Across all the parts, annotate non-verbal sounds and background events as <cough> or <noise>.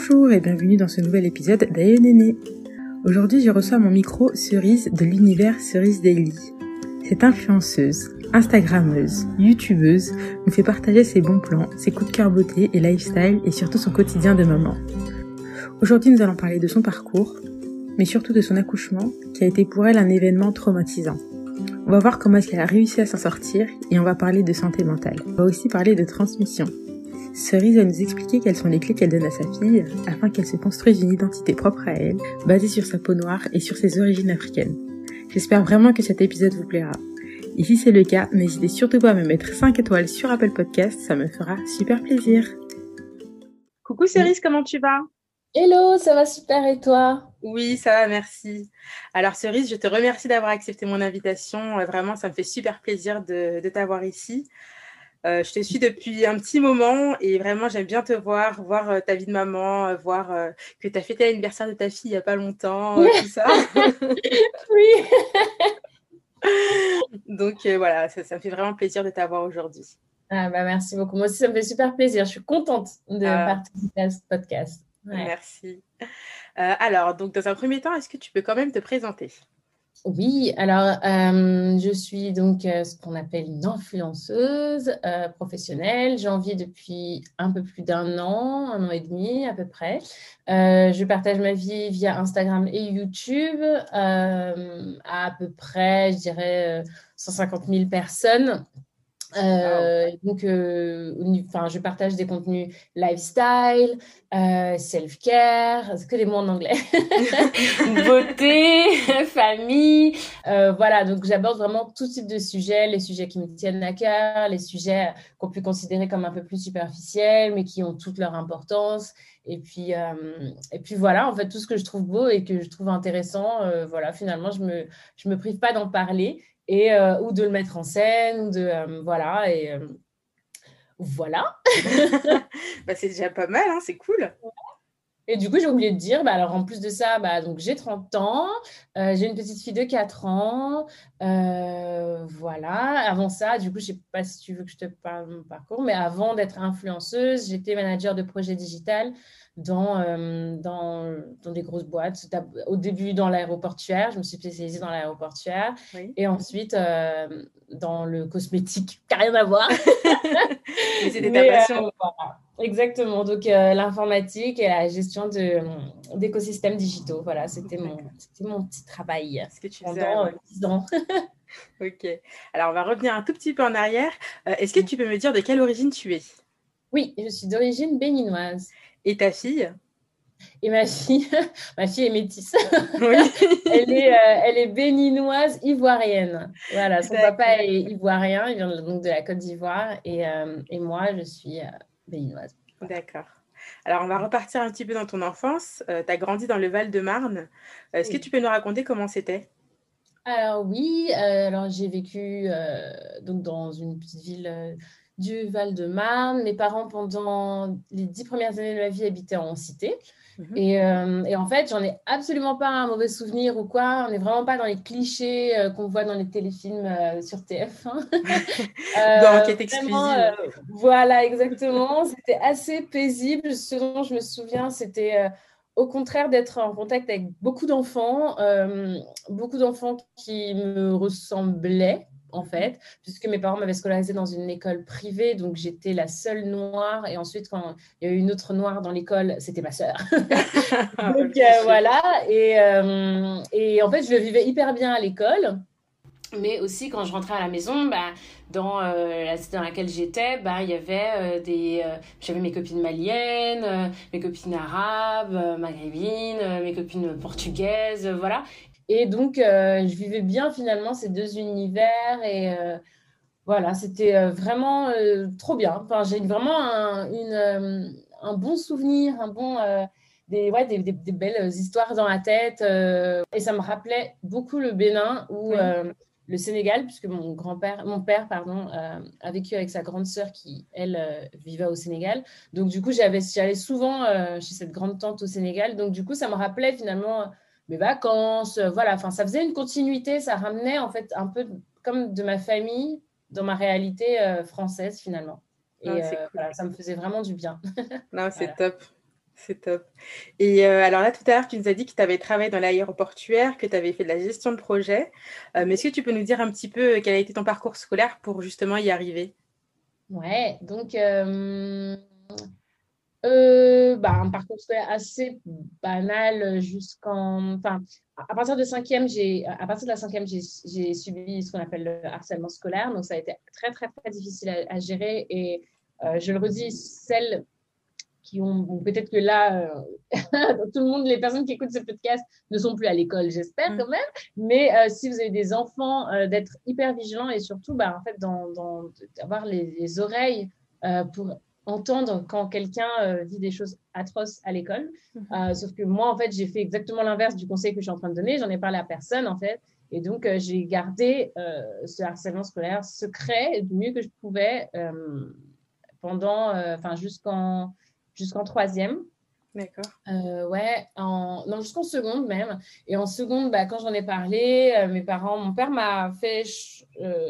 Bonjour et bienvenue dans ce nouvel épisode d'Ayo Aujourd'hui, je reçois mon micro Cerise de l'univers Cerise Daily. Cette influenceuse, Instagrammeuse, YouTubeuse nous fait partager ses bons plans, ses coups de cœur beauté et lifestyle et surtout son quotidien de maman. Aujourd'hui, nous allons parler de son parcours, mais surtout de son accouchement qui a été pour elle un événement traumatisant. On va voir comment est-ce qu'elle a réussi à s'en sortir et on va parler de santé mentale. On va aussi parler de transmission. Cerise va nous expliquer quelles sont les clés qu'elle donne à sa fille afin qu'elle se construise une identité propre à elle, basée sur sa peau noire et sur ses origines africaines. J'espère vraiment que cet épisode vous plaira. Et si c'est le cas, n'hésitez surtout pas à me mettre 5 étoiles sur Apple Podcast, ça me fera super plaisir. Coucou Cerise, comment tu vas? Hello, ça va super et toi? Oui, ça va, merci. Alors Cerise, je te remercie d'avoir accepté mon invitation. Euh, vraiment, ça me fait super plaisir de, t'avoir ici. Euh, je te suis depuis un petit moment et vraiment j'aime bien te voir, voir euh, ta vie de maman, voir que tu as fêté l'anniversaire de ta fille il n'y a pas longtemps, tout ça. <laughs> oui. <laughs> Donc voilà, ça, me fait vraiment plaisir de t'avoir aujourd'hui. Ah bah merci beaucoup. Moi aussi, ça me fait super plaisir. Je suis contente de ah. participer à ce podcast. Merci. Euh, alors, donc, dans un premier temps, est-ce que tu peux quand même te présenter? Oui, alors, euh, je suis donc euh, ce qu'on appelle une influenceuse professionnelle. J'en vis depuis un peu plus d'un an, un an et demi à peu près. je partage ma vie via Instagram et YouTube à à peu près, je dirais, 150 000 personnes. Euh, donc, euh, enfin, je partage des contenus lifestyle, euh, self-care, que des mots en anglais, <laughs> beauté, <laughs> famille, voilà. Donc, j'aborde vraiment tout type de sujets, les sujets qui me tiennent à cœur, les sujets qu'on peut considérer comme un peu plus superficiels, mais qui ont toute leur importance. Et puis, et puis voilà, en fait, tout ce que je trouve beau et que je trouve intéressant, voilà, finalement, je me, je me prive pas d'en parler et, euh, ou de le mettre en scène, ou de, euh, voilà, et euh, voilà. <laughs> <laughs> bah, c'est déjà pas mal, hein, c'est cool. Et du coup, j'ai oublié de dire, bah, alors en plus de ça, bah, donc j'ai 30 ans, j'ai une petite fille de 4 ans, voilà. Avant ça, du coup, je ne sais pas si tu veux que je te parle de mon parcours, mais avant d'être influenceuse, j'étais manager de projet digital dans, euh, dans, dans, des grosses boîtes. Au début, dans l'aéroportuaire, je me suis spécialisée dans l'aéroportuaire. Et ensuite, euh, dans le cosmétique, qui n'a rien à voir. <laughs> Mais c'était ta passion. Euh, Exactement. Donc, l'informatique et la gestion d'écosystèmes digitaux. Voilà, c'était mon, mon petit travail Ce que tu pendant 10 ans. <laughs> ok. Alors, on va revenir un tout petit peu en arrière. Est-ce que tu peux me dire de quelle origine tu es? Oui, je suis d'origine béninoise. Et ta fille? Et ma fille, <laughs> ma fille est métisse. Oui. <laughs> elle, est, euh, elle est béninoise ivoirienne. Voilà, son papa est ivoirien, il vient donc de la Côte d'Ivoire et, euh, et, moi, je suis euh, béninoise. D'accord. Alors, on va repartir un petit peu dans ton enfance. tu as grandi dans le Val-de-Marne. Est-ce que tu peux nous raconter comment c'était? Alors oui, alors j'ai vécu donc dans une petite ville du Val-de-Marne. Mes parents, pendant les dix premières années de ma vie, habitaient en cité. Mhm. Euh, et, en fait, j'en ai absolument pas un mauvais souvenir ou quoi. On n'est vraiment pas dans les clichés euh, qu'on voit dans les téléfilms euh, sur TF1. <laughs> dans Enquête exclusive. voilà, exactement. C'était assez paisible. Ce dont je me souviens, c'était au contraire d'être en contact avec beaucoup d'enfants, beaucoup d'enfants qui me ressemblaient en fait, puisque mes parents m'avaient scolarisé dans une école privée, donc j'étais la seule noire. Et ensuite, quand il y a eu une autre noire dans l'école, c'était ma sœur. <laughs> donc euh, voilà. Et, euh, et, en fait, je le vivais hyper bien à l'école. Mais aussi, quand je rentrais à la maison, bah, dans euh, la cité dans laquelle j'étais, bah, il y avait des. J'avais mes copines maliennes, mes copines arabes, maghrébines, mes copines portugaises, voilà. Et donc, euh, je vivais bien finalement ces deux univers et euh, voilà, c'était euh, vraiment trop bien. Enfin, j'ai vraiment un, une, un, bon souvenir, un bon, des, ouais, des, des, belles histoires dans la tête. et ça me rappelait beaucoup le Bénin ou le Sénégal, puisque mon grand-père, mon père, pardon, a vécu avec sa grande sœur qui, elle, vivait au Sénégal. Donc, du coup, j'allais souvent chez cette grande tante au Sénégal. Donc, du coup, ça me rappelait finalement mes vacances, euh, voilà. Enfin, ça faisait une continuité, ça ramenait en fait un peu comme de ma famille dans ma réalité euh, française finalement. Et euh, voilà, ça me faisait vraiment du bien. <laughs> non, c'est top. C'est top. Et alors là, tout à l'heure, tu nous as dit que tu avais travaillé dans l'aéroportuaire, que tu avais fait de la gestion de projet. mais est-ce que tu peux nous dire un petit peu quel a été ton parcours scolaire pour justement y arriver? Ouais, donc euh, bah, un parcours assez banal jusqu'en. Enfin, à partir de cinquième, j'ai, à partir de la cinquième, j'ai, subi ce qu'on appelle le harcèlement scolaire. Donc, ça a été très, très, très difficile à, gérer. Et euh, je le redis, celles qui ont. peut-être que là, euh, <laughs> tout le monde, les personnes qui écoutent ce podcast ne sont plus à l'école, j'espère mm. quand même. Mais si vous avez des enfants, d'être hyper vigilants et surtout, bah, en fait, dans, dans, d'avoir les, les oreilles pour entendre quand quelqu'un euh, dit des choses atroces à l'école. Mhm. Euh, sauf que moi, en fait, j'ai fait exactement l'inverse du conseil que je suis en train de donner. J'en ai parlé à personne, en fait. Et donc, euh, j'ai gardé ce harcèlement scolaire secret du mieux que je pouvais pendant, enfin, jusqu'en jusqu'en troisième. D'accord. ouais, en, non, jusqu'en seconde même. Et en seconde, bah, quand j'en ai parlé, mes parents, mon père m'a fait,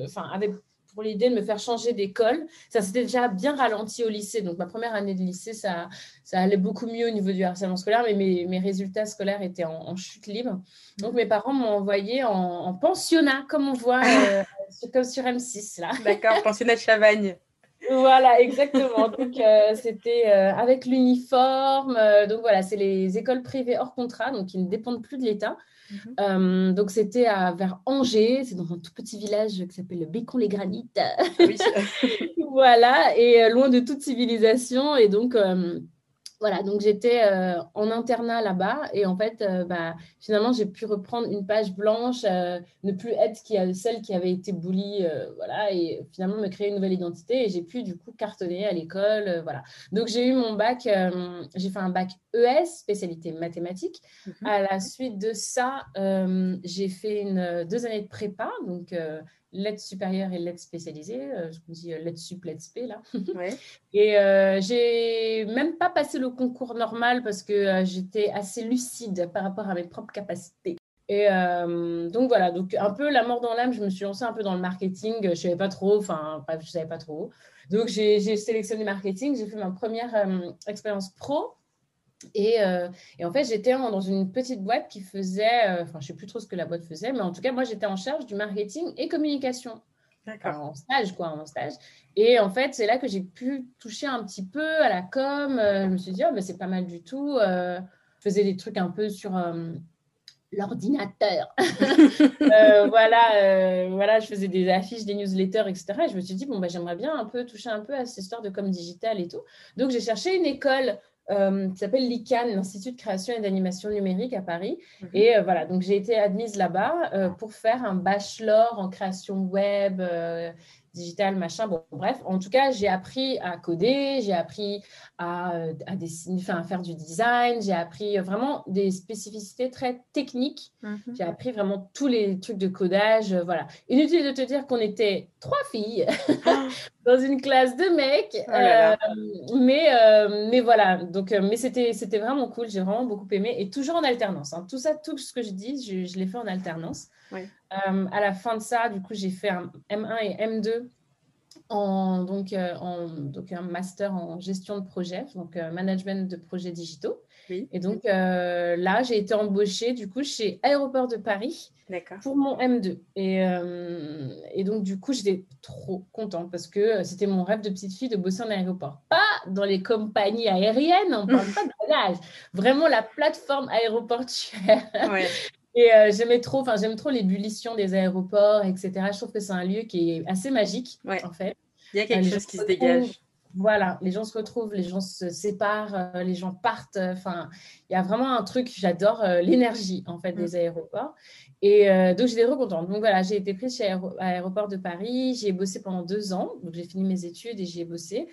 enfin, avait pour l'idée de me faire changer d'école. Ça s'était déjà bien ralenti au lycée. Donc, ma première année de lycée, ça, ça allait beaucoup mieux au niveau du harcèlement scolaire, mais mes, mes résultats scolaires étaient en, chute libre. Donc, mes parents m'ont envoyé en, pensionnat, comme on voit, euh, comme sur M6, là. <laughs> D'accord, pensionnat de Chavagne. Voilà, exactement. Donc, euh, c'était euh, avec l'uniforme. donc, voilà, c'est les écoles privées hors contrat, donc qui ne dépendent plus de l'État. Mhm. Euh, donc, c'était vers Angers, c'est dans un tout petit village qui s'appelle Bécon-les-Granites. Oui. <laughs> voilà, et euh, loin de toute civilisation. Et donc, euh, voilà, donc j'étais euh, en internat là-bas et en fait, euh, bah, finalement, j'ai pu reprendre une page blanche, euh, ne plus être qui a, celle qui avait été bully, voilà, et finalement me créer une nouvelle identité et j'ai pu du coup cartonner à l'école, voilà. Donc j'ai eu mon bac, j'ai fait un bac ES, spécialité mathématiques. Mhm. À la suite de ça, j'ai fait une, deux années de prépa, donc l'aide supérieure et l'aide spécialisée, euh, je me dis euh, l'aide sup, l'aide spé là. <laughs> et euh, j'ai même pas passé le concours normal parce que euh, j'étais assez lucide par rapport à mes propres capacités. Et donc voilà, donc un peu la mort dans l'âme, je me suis lancée un peu dans le marketing, je savais pas trop, enfin bref, je savais pas trop. Donc j'ai sélectionné marketing, j'ai fait ma première expérience pro euh, et, en fait, j'étais dans une petite boîte qui faisait, euh, enfin, je ne sais plus trop ce que la boîte faisait, mais en tout cas, moi, j'étais en charge du marketing et communication. D'accord. en stage, quoi, en stage. Et en fait, c'est là que j'ai pu toucher un petit peu à la com. Euh, je me suis dit, oh, c'est pas mal du tout. je faisais des trucs un peu sur l'ordinateur. <laughs> voilà, voilà, je faisais des affiches, des newsletters, etc. Et je me suis dit, bon, bah, j'aimerais bien un peu toucher un peu à cette histoire de com digital et tout. Donc, j'ai cherché une école euh, qui s'appelle l'ICANN, l'Institut de création et d'animation numérique à Paris. Mhm. Et euh, voilà, donc j'ai été admise là-bas euh, pour faire un bachelor en création web, digital, machin. Bon, bref, en tout cas, j'ai appris à coder, j'ai appris à, à, dessiner, enfin, à faire du design, j'ai appris vraiment des spécificités très techniques. Mhm. J'ai appris vraiment tous les trucs de codage. voilà. Inutile de te dire qu'on était trois filles ah. <laughs> dans une classe de mecs. Oh euh, mais, euh, mais voilà, donc, euh, mais c'était, c'était vraiment cool. J'ai vraiment beaucoup aimé et toujours en alternance. Hein. Tout ça, tout ce que je dis, je, je l'ai fait en alternance. À la fin de ça, du coup, j'ai fait un M1 et M2 en, donc, en, donc un master en gestion de projet, donc management de projets digitaux. Et donc là, j'ai été embauchée du coup chez Aéroport de Paris pour mon M2. Et, euh, et donc, du coup, j'étais trop contente parce que c'était mon rêve de petite fille de bosser en aéroport. Pas dans les compagnies aériennes, on ne parle <laughs> pas de bagage. Vraiment la plateforme aéroportuaire. Et euh, j'aimais trop, enfin, j'aime trop l'ébullition des aéroports, etc. Je trouve que c'est un lieu qui est assez magique, en fait. Il y a quelque chose qui se dégage. Voilà, les gens se retrouvent, les gens se séparent, euh, les gens partent. Enfin, il y a vraiment un truc, j'adore l'énergie, en fait, des mm. aéroports. Et euh, donc, j'étais recontente. Donc, voilà, j'ai été prise chez Aéroport de Paris. J'ai bossé pendant deux ans. Donc, j'ai fini mes études et j'y ai bossé.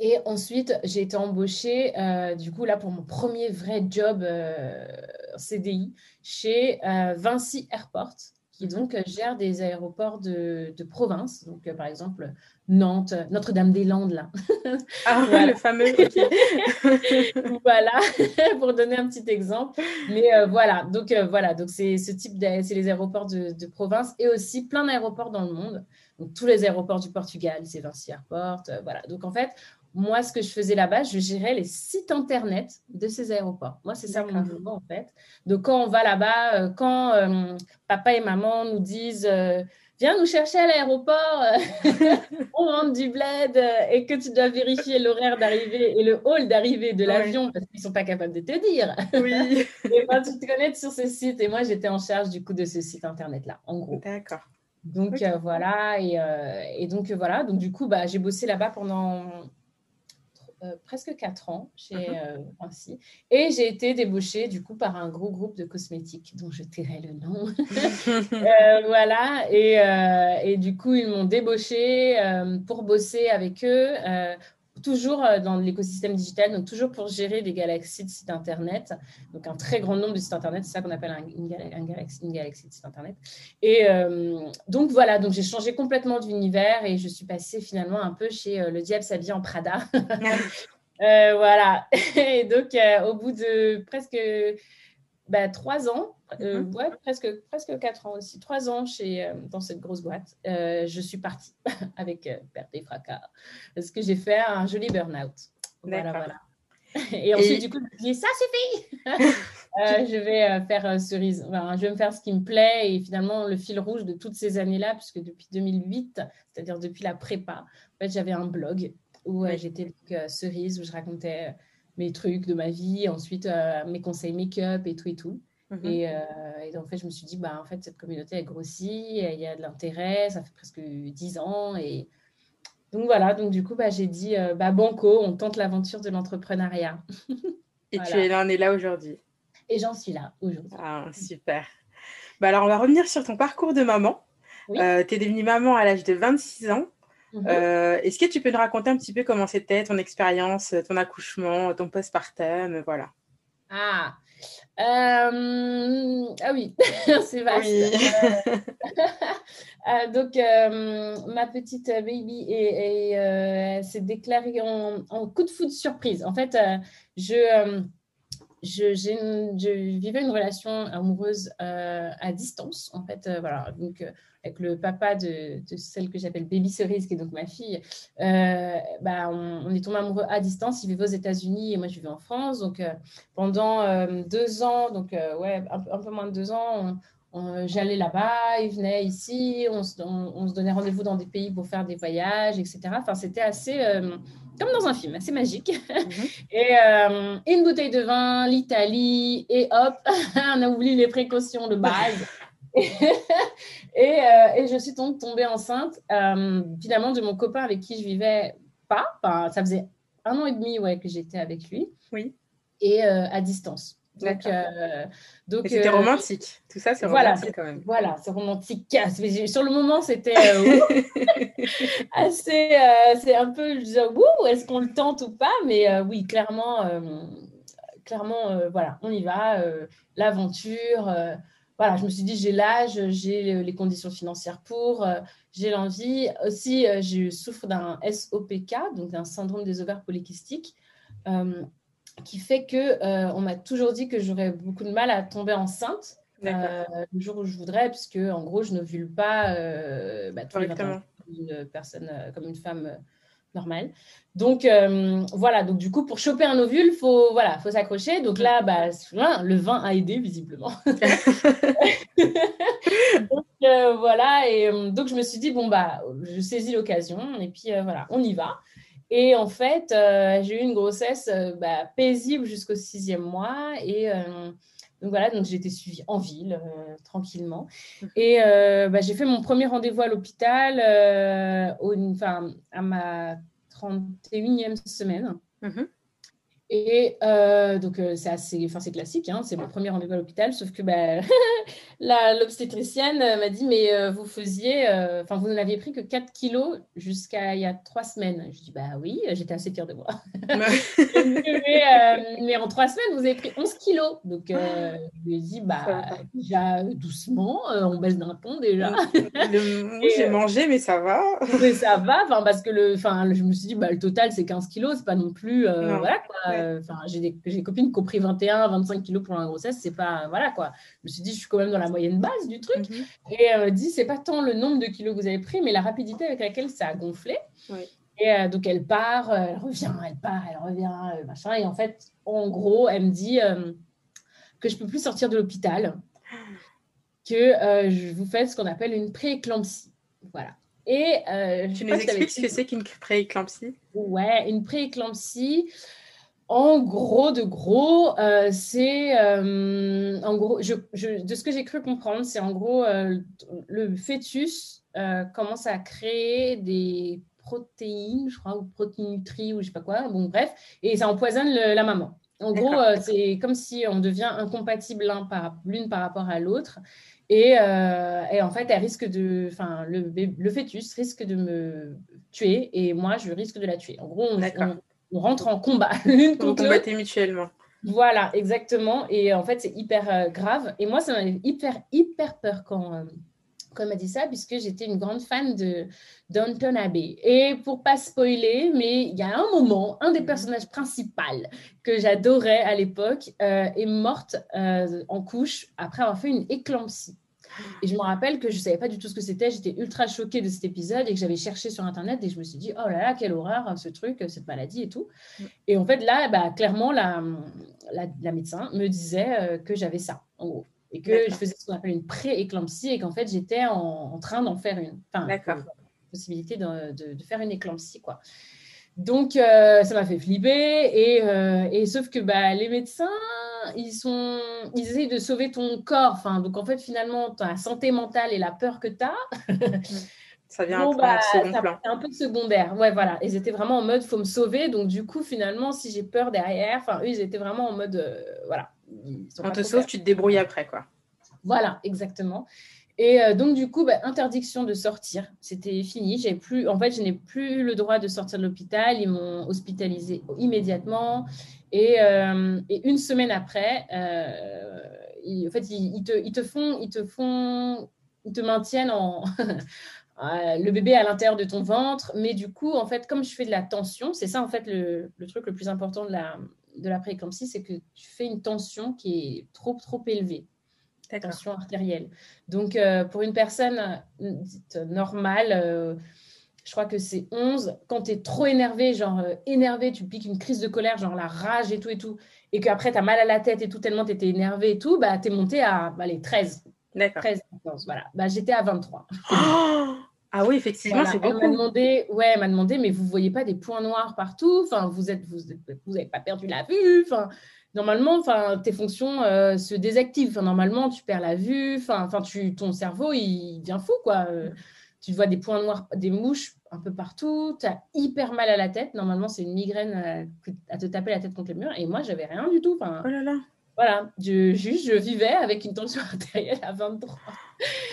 Et ensuite, j'ai été embauchée, euh, du coup, là, pour mon premier vrai job euh, CDI chez Vinci Airport qui donc gère des aéroports de, de province. Donc, par exemple, Nantes, Notre-Dame-des-Landes, là. Ah, <laughs> le fameux. <laughs> voilà, <laughs> pour donner un petit exemple. Mais euh, voilà, donc euh, voilà, donc c'est ce type, c'est les aéroports de, de, province et aussi plein d'aéroports dans le monde. Donc tous les aéroports du Portugal, c'est Vinci Airport, euh, voilà. Donc en fait, moi, ce que je faisais là-bas, je gérais les sites internet de ces aéroports. Moi, c'est ça mon boulot, en fait. Donc, quand on va là-bas, euh, quand euh, papa et maman nous disent viens nous chercher à l'aéroport, <laughs> on rentre du bled et que tu dois vérifier l'horaire d'arrivée et le hall d'arrivée de l'avion parce qu'ils ne sont pas capables de te dire. Oui. <laughs> et ben, tu te connectes sur ce site. Et moi, j'étais en charge du coup de ce site internet-là, en gros. D'accord. Donc euh, voilà, et, euh, et, donc euh, voilà, donc du coup, bah, j'ai bossé là-bas pendant presque quatre ans chez uh et j'ai été débauchée du coup par un gros groupe de cosmétiques dont je tairai le nom. <laughs> voilà, et, et, du coup, ils m'ont débauchée pour bosser avec eux toujours euh, dans l'écosystème digital, donc toujours pour gérer des galaxies de sites internet, donc un très grand nombre de sites internet, c'est ça qu'on appelle une, galaxie, de sites internet. Et euh, donc voilà, donc j'ai changé complètement d'univers et je suis passée finalement un peu chez euh, le diable s'habille en Prada. <laughs> voilà, <laughs> et donc au bout de presque bah, trois ans, euh, ouais, presque, presque quatre ans aussi, trois ans chez, euh, dans cette grosse boîte, euh, je suis partie <laughs> avec perte et fracas parce que j'ai fait un joli burn-out. Voilà, voilà. <laughs> Et ensuite, du coup, je me dis, ça suffit <laughs> Je vais faire cerise. je vais me faire ce qui me plaît. Et finalement, le fil rouge de toutes ces années-là, puisque depuis 2008, c'est-à-dire depuis la prépa, en fait, j'avais un blog où j'étais cerise, où je racontais mes trucs de ma vie, ensuite mes conseils make-up et tout et tout. Mhm. Et, euh, et, en fait, je me suis dit, bah, en fait, cette communauté, elle grossit, il y a de l'intérêt, ça fait presque dix ans. Et donc voilà, donc du coup, bah, j'ai dit, euh, bah, banco, on tente l'aventure de l'entrepreneuriat. <laughs> et tu es là, on est là aujourd'hui. Et j'en suis là aujourd'hui. Ah, super. Bah, alors, on va revenir sur ton parcours de maman. Euh, tu es devenue maman à l'âge de 26 ans. Mhm. Est-ce que tu peux nous raconter un petit peu comment c'était ton expérience, ton accouchement, ton postpartum, voilà. Ah, euh, ah oui, <laughs> c'est vaste. Euh, <laughs> euh, donc, ma petite baby s'est déclarée en, coup de foudre surprise. En fait, je, je, je, vivais une relation amoureuse à distance. En fait, voilà. Donc, avec le papa de, celle que j'appelle Baby Cerise, qui est donc ma fille, euh, bah, on, est tombé amoureux à distance. Il vivait aux États-Unis et moi je vivais en France. Donc euh, pendant euh, deux ans, donc ouais, un, peu moins de deux ans, j'allais là-bas, il venait ici, on, se donnait rendez-vous dans des pays pour faire des voyages, etc. Enfin, c'était assez comme dans un film, assez magique. Mhm. <laughs> et, et, une bouteille de vin, l'Italie, et hop, <laughs> on a oublié les précautions de base. et, euh, et, je suis donc tombée enceinte, euh, finalement, de mon copain avec qui je vivais pas. Enfin, ça faisait un an et demi ouais, que j'étais avec lui. Oui. Et euh, à distance. Donc, donc c'était romantique. Tout ça, c'est voilà, romantique quand même. Voilà, c'est romantique. Sur le moment, c'était <laughs> assez. c'est un peu, je disais, est-ce qu'on le tente ou pas? Mais oui, clairement, clairement, voilà, on y va. L'aventure voilà, je me suis dit, j'ai l'âge, j'ai les conditions financières pour, euh, j'ai l'envie. Aussi, euh, je souffre d'un SOPK, donc d'un syndrome des ovaires polykystiques, euh, qui fait que on m'a toujours dit que j'aurais beaucoup de mal à tomber enceinte le jour où je voudrais, puisque en gros, je n'ovule pas bah, tous les une personne, comme une femme normal. Donc euh, voilà, donc du coup pour choper un ovule, faut voilà, faut s'accrocher. Donc là, bah, le vin a aidé visiblement. <laughs> donc euh, voilà, et euh, donc je me suis dit bon bah, je saisis l'occasion et puis voilà, on y va. Et en fait, j'ai eu une grossesse bah, paisible jusqu'au sixième mois et donc voilà, donc j'ai été suivie en ville, tranquillement. Et bah, j'ai fait mon premier rendez-vous à l'hôpital, enfin, à ma 31e semaine. Mhm. Et euh, donc, euh, c'est assez, enfin, c'est classique, hein, c'est mon premier rendez-vous à l'hôpital, sauf que bah, <laughs> l'obstétricienne m'a dit, mais euh, vous faisiez, enfin, vous n'aviez pris que 4 kilos jusqu'à il y a 3 semaines. Je dis, bah oui, j'étais assez fière de moi. <laughs> mais, en 3 semaines, vous avez pris 11 kilos. Donc, je lui ai dit, bah, déjà doucement, on baisse d'un ton déjà. <laughs> J'ai mangé, mais ça va. mais ça va, parce que le, je me suis dit, bah, le total, c'est 15 kilos, c'est pas non plus, voilà quoi. Euh, enfin, j'ai des, copines qui ont pris 21, 25 kilos pour la grossesse, c'est pas, voilà quoi. Je me suis dit, je suis quand même dans la moyenne basse du truc. Mhm. Et elle me dit, c'est pas tant le nombre de kilos que vous avez pris, mais la rapidité avec laquelle ça a gonflé. Et donc, elle part, elle revient, elle part, elle revient, machin. Et en fait, en gros, elle me dit que je ne peux plus sortir de l'hôpital, <gasps> que je vous fais ce qu'on appelle une prééclampsie. Voilà. Et tu nous expliques ce que c'est qu'une prééclampsie? Ouais, une prééclampsie. En gros, de gros, euh, c'est euh, en gros, je, de ce que j'ai cru comprendre, c'est en gros euh, le fœtus commence à créer des protéines, je crois, ou protéinutries, ou je sais pas quoi, bon bref, et ça empoisonne la maman. En gros, c'est comme si on devient incompatible l'un par l'une par rapport à l'autre. Et, et, en fait, elle risque de, enfin, le, le, fœtus risque de me tuer et moi, je risque de la tuer. En gros, on, on, on rentre en combat <laughs> l'une contre l'autre. mutuellement. Voilà, exactement. Et en fait, c'est hyper euh, grave. Et moi, ça m'avait hyper, hyper peur quand, euh, quand elle m'a dit ça, puisque j'étais une grande fan de Downton Abbey. Et pour pas spoiler, mais il y a un moment, un des mhm. personnages principaux que j'adorais à l'époque euh, est morte en couche après avoir fait une éclampsie. Et je me rappelle que je ne savais pas du tout ce que c'était. J'étais ultra choquée de cet épisode et que j'avais cherché sur Internet et je me suis dit, oh là là, quelle horreur, ce truc, cette maladie et tout. Mm. Et en fait, là, bah, clairement, la, la, médecin me disait euh, que j'avais ça, en gros. Et que je faisais ce qu'on appelle une pré-éclampsie et qu'en fait, j'étais en, train d'en faire une. Enfin, D'accord. possibilité de, de, faire une éclampsie, quoi. Donc, euh, ça m'a fait flipper. Et, euh, et sauf que bah, les médecins, ils, sont, ils essayent de sauver ton corps. Enfin, donc, en fait, finalement, ta santé mentale et la peur que tu as, <laughs> ça vient un, peu bah, second plan. un peu secondaire. Ouais, voilà. Ils étaient vraiment en mode, faut me sauver. Donc, du coup, finalement, si j'ai peur derrière, enfin, eux, ils étaient vraiment en mode, euh, voilà. On te sauve, tu te débrouilles après, quoi. Voilà, exactement. Et euh, donc, du coup, bah, interdiction de sortir. C'était fini. Plus, en fait, je n'ai plus le droit de sortir de l'hôpital. Ils m'ont hospitalisé immédiatement. Et, euh, et, une semaine après, euh, en fait, ils, te, ils, te, font, ils te font, ils te maintiennent en <laughs> le bébé à l'intérieur de ton ventre. Mais du coup, en fait, comme je fais de la tension, c'est ça en fait le, truc le plus important de la de la c'est que tu fais une tension qui est trop trop élevée tension artérielle. Donc, euh, pour une personne euh, dite normale, euh, je crois que c'est 11. Quand tu es trop énervé, genre énervé, tu piques une crise de colère, genre la rage et tout et tout, et qu'après tu as mal à la tête et tout, tellement tu étais énervé et tout, bah, tu es monté à bah, les 13. D'accord. 13, voilà. Bah, J'étais à 23. ah oui, effectivement, c'est beaucoup. Elle m'a demandé, ouais, m'a demandé, mais vous voyez pas des points noirs partout? Enfin, vous êtes, vous, vous avez pas perdu la vue Enfin, normalement, enfin, tes fonctions euh, se désactivent. Enfin, normalement, tu perds la vue. Enfin, enfin, tu, ton cerveau, il devient fou, quoi. Euh, tu vois des points noirs, des mouches un peu partout. Tu as hyper mal à la tête. Normalement, c'est une migraine euh, à te taper la tête contre le mur. Et moi, j'avais rien du tout. Enfin, oh là là. Voilà, je, juste, je vivais avec une tension <laughs> artérielle à 23.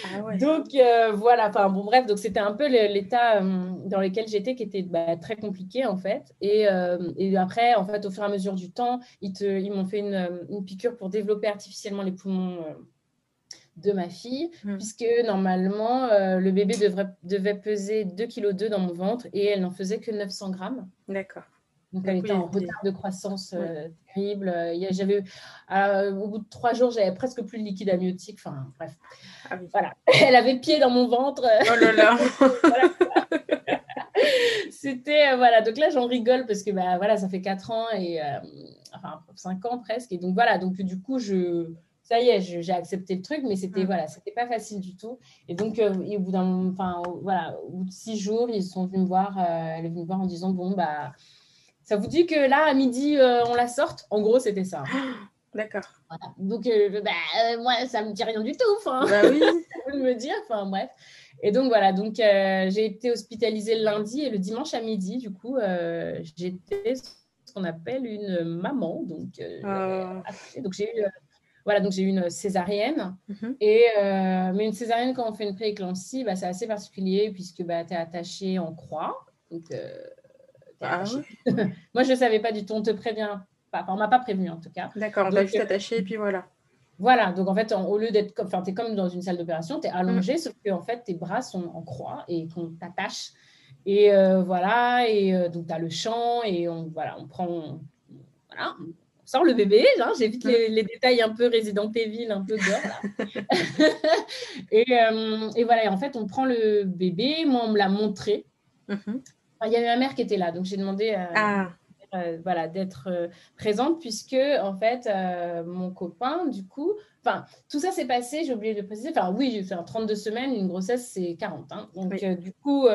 Ah donc, euh, voilà, enfin, bon, bref, donc c'était un peu l'état euh, dans lequel j'étais qui était bah, très compliqué, en fait. Et, euh, et, après, en fait, au fur et à mesure du temps, ils, ils m'ont fait une, une, piqûre pour développer artificiellement les poumons de ma fille, mmh. puisque normalement, le bébé devrait, devait peser 2,2 kg dans mon ventre et elle n'en faisait que 900 grammes. D'accord. Donc, elle était en retard de croissance euh, terrible. Euh, j'avais, euh, au bout de trois jours, j'avais presque plus de liquide amniotique. Enfin, bref. Ah voilà. <laughs> Elle avait pied dans mon ventre. Oh là là. <laughs> <laughs> C'était, voilà. Donc là, j'en rigole parce que, bah, voilà, ça fait quatre ans et, enfin, cinq ans presque. Et donc, voilà. Donc, du coup, je, ça y est, j'ai accepté le truc, mais c'était, mm. voilà, c'était pas facile du tout. Et donc, au bout d'un, enfin, voilà, au bout de six jours, ils sont venus me voir, elle est venue me voir en disant, bon, bah, ça vous dit que là, à midi, euh, on la sorte? En gros, c'était ça. D'accord. Donc, euh, bah, euh, moi, ça me dit rien du tout. Bah oui. <laughs> ça me dire. Enfin, bref. Et donc, voilà. Donc, j'ai été hospitalisée le lundi et le dimanche à midi, du coup, j'étais ce qu'on appelle une maman. Donc, ah. donc j'ai eu. voilà, donc j'ai eu une césarienne. Mhm. et, mais une césarienne, quand on fait une prééclampsie, bah, c'est assez particulier puisque bah, tu es attaché en croix. Donc, ah <laughs> Moi, je ne savais pas du tout. On te prévient. Enfin, on ne m'a pas prévenu en tout cas. D'accord, on t'a juste euh, attaché et puis voilà. Voilà, donc en fait, au lieu d'être comme, enfin, tu es comme dans une salle d'opération, tu es allongé, mm. sauf que en fait, tes bras sont en croix et qu'on t'attache. Et euh, voilà, et euh, donc tu as le champ et on, voilà, on prend, voilà, on sort le bébé. Hein, J'évite les, mm. les, détails un peu Resident Evil, un peu gore. <laughs> et, et, voilà, et en fait, on prend le bébé. Moi, on me l'a montré. Mm-hmm. Il y avait ma mère qui était là, donc j'ai demandé à, ah. Euh, voilà, d'être euh, présente, puisque en fait, euh, mon copain, du coup, enfin, tout ça s'est passé, j'ai oublié de préciser, enfin, oui, j'ai fait un 32 semaines, une grossesse, c'est 40. Hein. donc, du coup,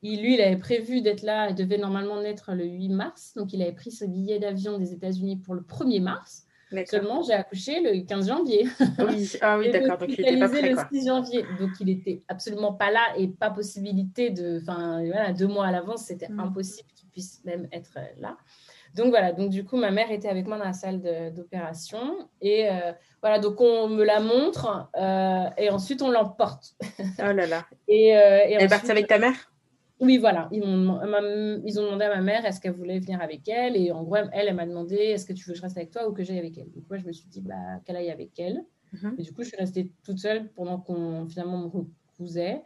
il, lui, il avait prévu d'être là, il devait normalement naître le 8 mars, donc il avait pris ce billet d'avion des États-Unis pour le 1er mars. Seulement, j'ai accouché le 15 janvier. Oui, ah oui, <laughs> d'accord. Donc, il était pas prêt, le 6 janvier. Donc, il était absolument pas là et pas possibilité de. Enfin, voilà, deux mois à l'avance, c'était mm. impossible qu'il puisse même être là. Donc, voilà. Donc, du coup, ma mère était avec moi dans la salle d'opération. Et euh, voilà, donc, on me la montre euh, et ensuite, on l'emporte. Oh là là. <laughs> et, euh, et Elle est partie avec ta mère? Oui, voilà. Ils, ont, ils ont demandé à ma mère est-ce qu'elle voulait venir avec elle. Et en gros, elle, elle m'a demandé est-ce que tu veux que je reste avec toi ou que j'aille avec elle. Donc, moi, je me suis dit bah, qu'elle aille avec elle. Mhm. Et du coup, je suis restée toute seule pendant qu'on finalement me recousait.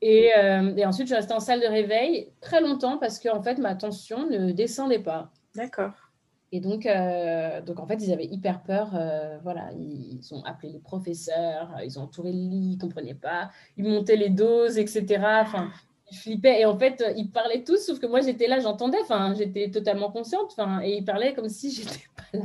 Et, euh, et, ensuite, je suis restée en salle de réveil très longtemps parce qu'en fait, ma tension ne descendait pas. D'accord. Et donc, euh, donc, en fait, ils avaient hyper peur. Euh, voilà, ils, ont appelé les professeurs, ils ont entouré le lit, ils ne comprenaient pas. Ils montaient les doses, etc. Enfin, ils flippaient. Et en fait, ils parlaient tous, sauf que moi, j'étais là, j'entendais. Enfin, j'étais totalement consciente. Enfin, et ils parlaient comme si <laughs> j'étais pas là.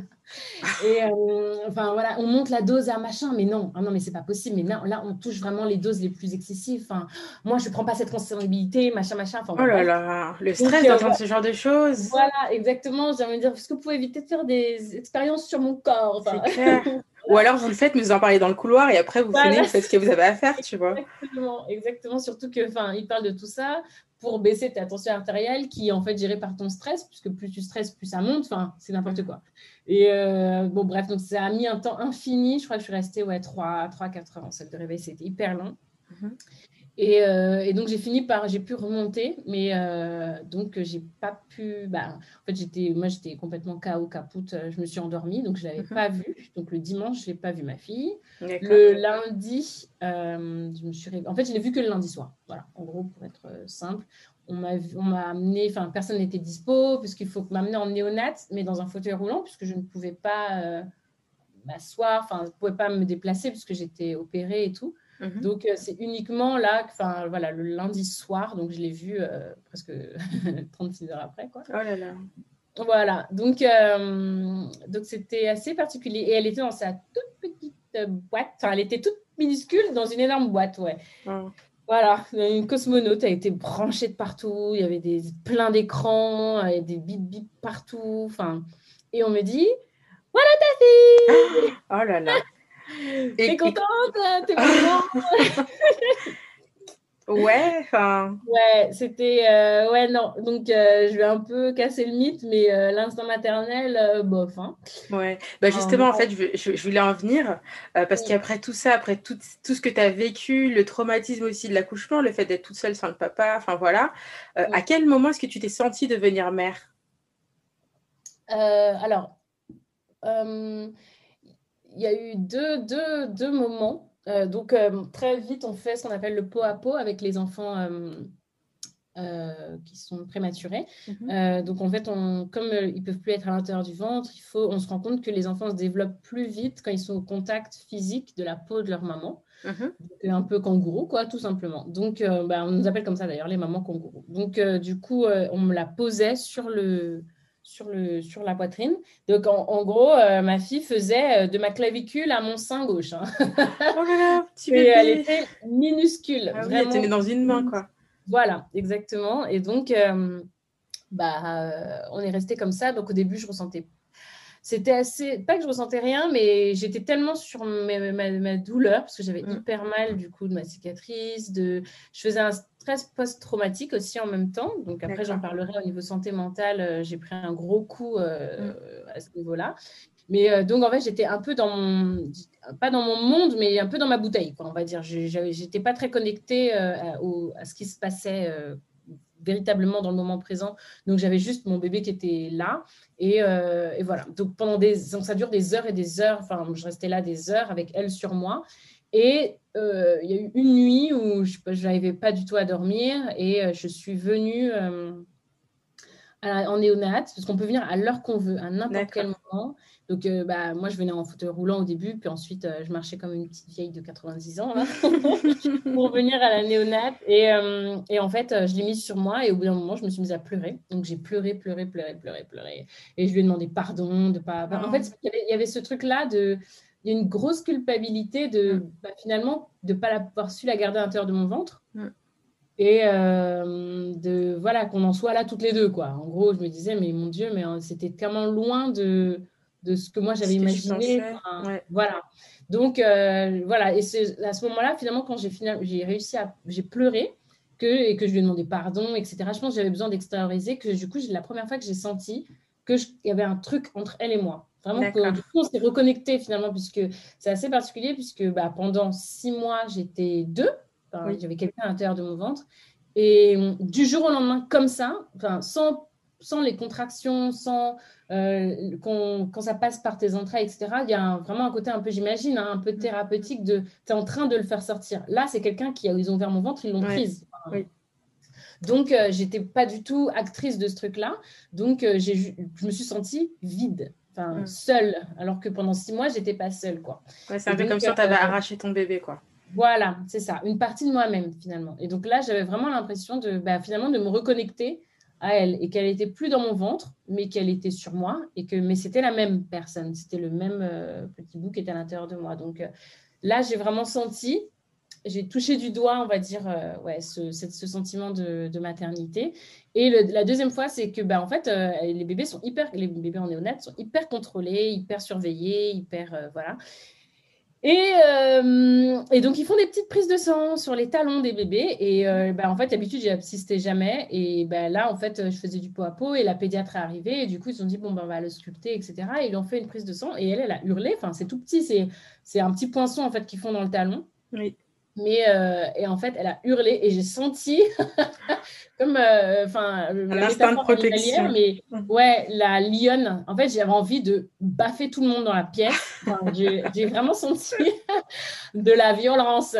Et euh, enfin, voilà, on monte la dose à machin, mais non, ah non, mais c'est pas possible. Mais non, là, on touche vraiment les doses les plus excessives. Enfin, moi, je prends pas cette responsabilité, machin, machin. Enfin, oh là là, le stress d'entendre ce genre de choses. Voilà, exactement. J'ai envie de dire, est-ce que vous pouvez éviter de faire des expériences sur mon corps? C'est clair. <laughs> Ou alors vous le faites, mais vous en parlez dans le couloir et après vous finissez, vous faites ce que vous avez à faire, tu vois. Exactement, exactement. Surtout que, enfin, il parle de tout ça pour baisser ta tension artérielle qui est en fait gérée par ton stress, puisque plus tu stresses, plus ça monte. Enfin, c'est n'importe quoi. Et euh, bon, bref, donc ça a mis un temps infini. Je crois que je suis restée ouais, 3-4 heures en salle de réveil. C'était hyper long. Euh, et, donc j'ai fini par, j'ai pu remonter, mais euh, donc j'ai pas pu. Bah, en fait, j'étais, moi j'étais complètement KO, capoute. Je me suis endormie, donc je l'avais mhm. pas vue. Donc le dimanche, je n'ai pas vu ma fille. Le lundi, je me suis, en fait, je l'ai vue que le lundi soir. Voilà, en gros pour être simple on m'a amené, enfin personne n'était dispo puisqu'il faut m'amener en néonat, mais dans un fauteuil roulant puisque je ne pouvais pas euh, m'asseoir, enfin je ne pouvais pas me déplacer puisque j'étais opérée et tout. Mhm. Donc euh, c'est uniquement là, enfin voilà, le lundi soir, donc je l'ai vu euh, presque <laughs> 36 heures après quoi. Oh là là. Voilà, donc donc c'était assez particulier et elle était dans sa toute petite boîte, enfin elle était toute minuscule dans une énorme boîte, ouais. Voilà, une cosmonaute a été branchée de partout. Il y avait des, plein d'écrans, et des bip bip partout. Enfin, et on me dit Voilà ta fille <gasps> Oh là là <laughs> T'es contente T'es contente <laughs> <laughs> Ouais, enfin. Ouais, c'était. Euh, ouais, non. Donc, euh, je vais un peu casser le mythe, mais euh, l'instant maternel, bof. Hein. Ouais, bah, justement, en fait, je, voulais en venir, parce qu'après tout ça, après tout, tout ce que tu as vécu, le traumatisme aussi de l'accouchement, le fait d'être toute seule sans le papa, enfin voilà, à quel moment est-ce que tu t'es sentie devenir mère? Alors, il y a eu deux, deux, deux moments. Euh, donc, euh, très vite, on fait ce qu'on appelle le pot à pot avec les enfants euh, qui sont prématurés. Mhm. donc, en fait, on, comme ils ne peuvent plus être à l'intérieur du ventre, il faut, on se rend compte que les enfants se développent plus vite quand ils sont au contact physique de la peau de leur maman. Mhm. un peu kangourou, quoi, tout simplement. Donc, bah, on nous appelle comme ça d'ailleurs, les mamans kangourous. Donc, du coup, on me la posait sur le, sur, le, sur la poitrine. Donc, en, gros, euh, ma fille faisait euh, de ma clavicule à mon sein gauche. Hein. oh là là, <laughs> petit bébé. elle était minuscule. Ah elle tenait dans une main, quoi. Voilà, exactement. Et donc, euh, bah, on est resté comme ça. Donc, au début, je ressentais c'était assez, pas que je ressentais rien, mais j'étais tellement sur ma, douleur, parce que j'avais mm. hyper mal du coup de ma cicatrice, de, je faisais un stress post-traumatique aussi en même temps. Donc après, j'en parlerai au niveau santé mentale, euh, j'ai pris un gros coup euh, mm. à ce niveau-là. Mais euh, donc en fait, j'étais un peu dans mon, pas dans mon monde, mais un peu dans ma bouteille, quoi, on va dire. J'étais pas très connectée à, à, ce qui se passait véritablement dans le moment présent. Donc j'avais juste mon bébé qui était là. Et, euh, et, voilà. Donc pendant des, ça dure des heures et des heures. Enfin, je restais là des heures avec elle sur moi. Et euh, il y a eu une nuit où je n'arrivais pas du tout à dormir et euh, je suis venue en néonate, parce qu'on peut venir à l'heure qu'on veut, à n'importe quel moment. Donc, euh, bah, moi, je venais en fauteuil roulant au début, puis ensuite, euh, je marchais comme une petite vieille de 90 ans <laughs> pour venir à la néonate. Et, euh, et en fait, je l'ai mise sur moi et au bout d'un moment, je me suis mise à pleurer. Donc, j'ai pleuré, pleuré, pleuré, pleuré, pleuré. Et je lui ai demandé pardon de pas. En fait, il y, avait, ce truc-là de. Il y a une grosse culpabilité de mm. bah, finalement de ne pas avoir su la garder à l'intérieur de mon ventre. Mm et euh, de voilà qu'on en soit là toutes les deux quoi. En gros, je me disais mais mon Dieu, mais hein, c'était tellement loin de, de ce que moi j'avais imaginé. Voilà. Donc euh, voilà et c'est à ce moment-là finalement quand j'ai j'ai réussi à j'ai pleuré que et que je lui ai demandé pardon etc. Je pense que j'avais besoin d'extérioriser que du coup la première fois que j'ai senti que il y avait un truc entre elle et moi. Vraiment que du coup on s'est reconnecté finalement puisque c'est assez particulier puisque bah, pendant six mois j'étais deux j'avais quelqu'un à l'intérieur de mon ventre. Et hum, du jour au lendemain, comme ça, enfin, sans, sans les contractions, sans euh, quand ça passe par tes entrailles, etc., il y a vraiment un côté un peu, j'imagine, hein, un peu thérapeutique de tu es en train de le faire sortir. Là, c'est quelqu'un qui, ils ont ouvert mon ventre, ils l'ont prise. Donc, euh, j'étais pas du tout actrice de ce truc-là. Donc, euh, je me suis sentie vide, enfin, mm. seule. Alors que pendant six mois, j'étais pas seule, quoi. c'est un peu comme si tu avais arraché ton bébé, quoi. Voilà, c'est ça, une partie de moi-même finalement. Et donc là, j'avais vraiment l'impression de bah, finalement de me reconnecter à elle et qu'elle était plus dans mon ventre, mais qu'elle était sur moi et que mais c'était la même personne, c'était le même euh, petit bout qui était à l'intérieur de moi. Donc euh, là, j'ai vraiment senti, j'ai touché du doigt, on va dire, euh, ouais, ce, sentiment de, maternité. Et la deuxième fois, c'est que bah, en fait, les bébés sont hyper, les bébés en néonat sont hyper contrôlés, hyper surveillés, hyper voilà. Euh, et, donc, ils font des petites prises de sang sur les talons des bébés. Et euh, bah, en fait, d'habitude, j'y assistais jamais. Et bah, là, en fait, je faisais du pot à pot et la pédiatre est arrivée. Et du coup, ils ont dit, bon, ben, on va le sculpter, etc. Et ils ont fait une prise de sang. Et elle, elle a hurlé. Enfin, c'est tout petit. C'est un petit poinçon, en fait, qu'ils font dans le talon. Oui. Mais euh, et en fait, elle a hurlé et j'ai senti <laughs> comme euh, enfin un instinct de protection. Mais ouais, la lionne. En fait, j'avais envie de baffer tout le monde dans la pièce. <laughs> j'ai vraiment senti <laughs> de la violence.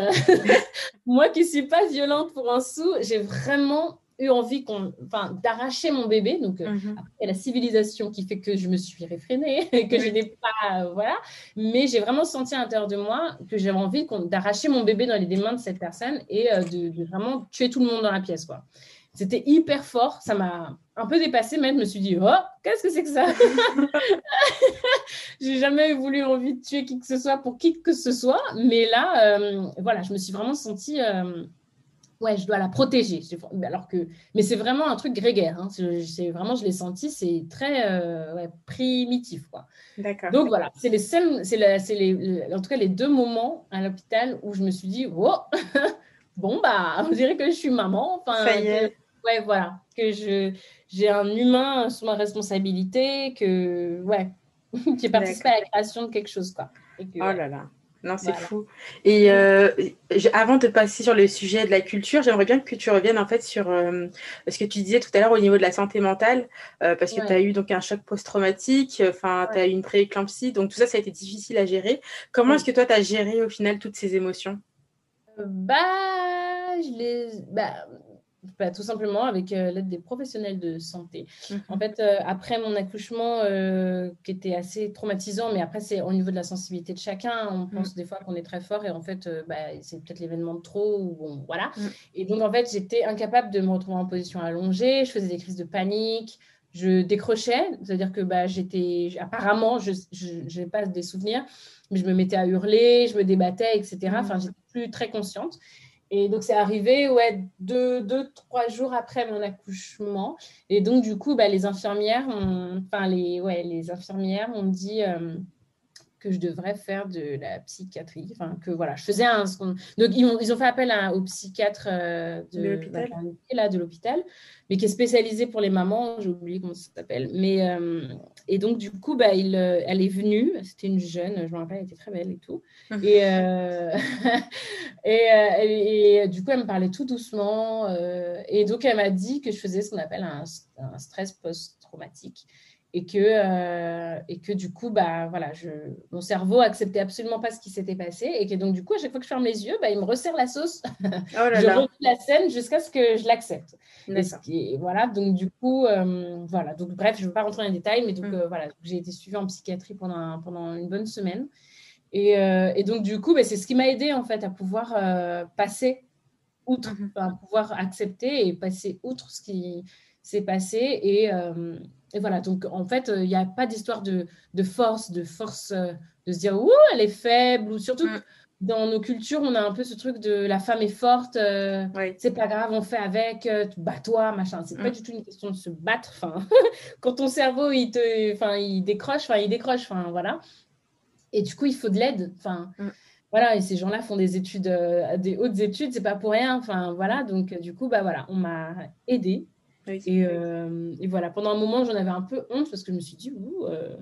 Moi qui suis pas violente pour un sou, j'ai vraiment eu envie qu'on, enfin, d'arracher mon bébé. Donc, euh, mhm. après, la civilisation qui fait que je me suis réfrénée, <laughs> que je n'ai pas, euh, voilà. Mais j'ai vraiment senti à l'intérieur de moi que j'avais envie d'arracher mon bébé dans les mains de cette personne et euh, de, vraiment tuer tout le monde dans la pièce, quoi. C'était hyper fort. Ça m'a un peu dépassé, même. Je me suis dit, oh, qu'est-ce que c'est que ça? <laughs> <laughs> J'ai jamais voulu envie de tuer qui que ce soit pour qui que ce soit. Mais là, voilà, je me suis vraiment sentie ouais, je dois la protéger. Alors que, mais c'est vraiment un truc grégaire. Hein. C'est vraiment, je l'ai senti, c'est très euh, primitif, quoi. D'accord. Donc voilà, c'est les seuls, c'est les, en tout cas les deux moments à l'hôpital où je me suis dit, oh, <laughs> bon bah, on dirait que je suis maman. Enfin, Ça y est. ouais, voilà, que je, j'ai un humain sous ma responsabilité, que ouais, <laughs> qui participé à la création de quelque chose, quoi. oh là là. Non, c'est fou. Et euh, avant de passer sur le sujet de la culture, j'aimerais bien que tu reviennes en fait sur euh, ce que tu disais tout à l'heure au niveau de la santé mentale, euh, parce que tu as eu donc un choc post-traumatique, enfin, tu as eu une prééclampsie, donc tout ça, ça a été difficile à gérer. Comment est-ce que toi, tu as géré au final toutes ces émotions? Bah, je les. Bah, bah, tout simplement avec euh, l'aide des professionnels de santé. Mhm. En fait, euh, après mon accouchement, euh, qui était assez traumatisant, mais après, c'est au niveau de la sensibilité de chacun. On mhm. pense des fois qu'on est très fort et en fait, bah, c'est peut-être l'événement de trop ou bon, voilà. Mhm. Et donc, en fait, j'étais incapable de me retrouver en position allongée. Je faisais des crises de panique. Je décrochais, c'est-à-dire que bah, j'étais, apparemment, je n'ai pas des souvenirs, mais je me mettais à hurler, je me débattais, etc. Enfin, j'étais plus très consciente. Et donc, c'est arrivé, ouais, deux, deux, trois jours après mon accouchement. Et donc, du coup, bah, les infirmières, enfin, les, ouais, les infirmières ont dit, euh, que je devrais faire de la psychiatrie. Enfin, que voilà, je faisais un. Donc, ils ont, ils ont fait appel à, au psychiatre euh, de, l'hôpital, mais qui est spécialisé pour les mamans. J'ai oublié comment ça s'appelle. Mais, euh, et donc, du coup, bah, il, euh, elle est venue. C'était une jeune, je me rappelle, elle était très belle et tout. Hum. et, <laughs> et, et, du coup, elle me parlait tout doucement. et donc, elle m'a dit que je faisais ce qu'on appelle un, un stress post-traumatique et que, euh, et que du coup, bah, voilà, je, mon cerveau acceptait absolument pas ce qui s'était passé et que donc du coup, à chaque fois que je ferme les yeux, bah, il me resserre la sauce. Oh <laughs> je revis la scène jusqu'à ce que je l'accepte. Et, voilà, donc du coup, euh, voilà, donc bref, je ne veux pas rentrer dans les détails, mais donc mm. euh, voilà, j'ai été suivie en psychiatrie pendant, pendant une bonne semaine. Et, et donc du coup, bah, c'est ce qui m'a aidé en fait à pouvoir passer outre, à pouvoir accepter et passer outre ce qui s'est passé et et voilà, donc en fait, il n'y a pas d'histoire de, de, force, de force euh, de se dire, ouh, elle est faible, ou surtout mm. dans nos cultures, on a un peu ce truc de la femme est forte, euh, c'est pas grave, on fait avec, euh, bats-toi, machin. C'est pas mm. du tout une question de se battre. Enfin, <laughs> quand ton cerveau, il te, enfin, il décroche, enfin, il décroche, enfin, voilà. Et du coup, il faut de l'aide. Enfin, mm. voilà, et ces gens-là font des études, des hautes études, c'est pas pour rien. Enfin, voilà, donc du coup, bah voilà, on m'a euh, et, voilà, pendant un moment, j'en avais un peu honte parce que je me suis dit, ouh, euh,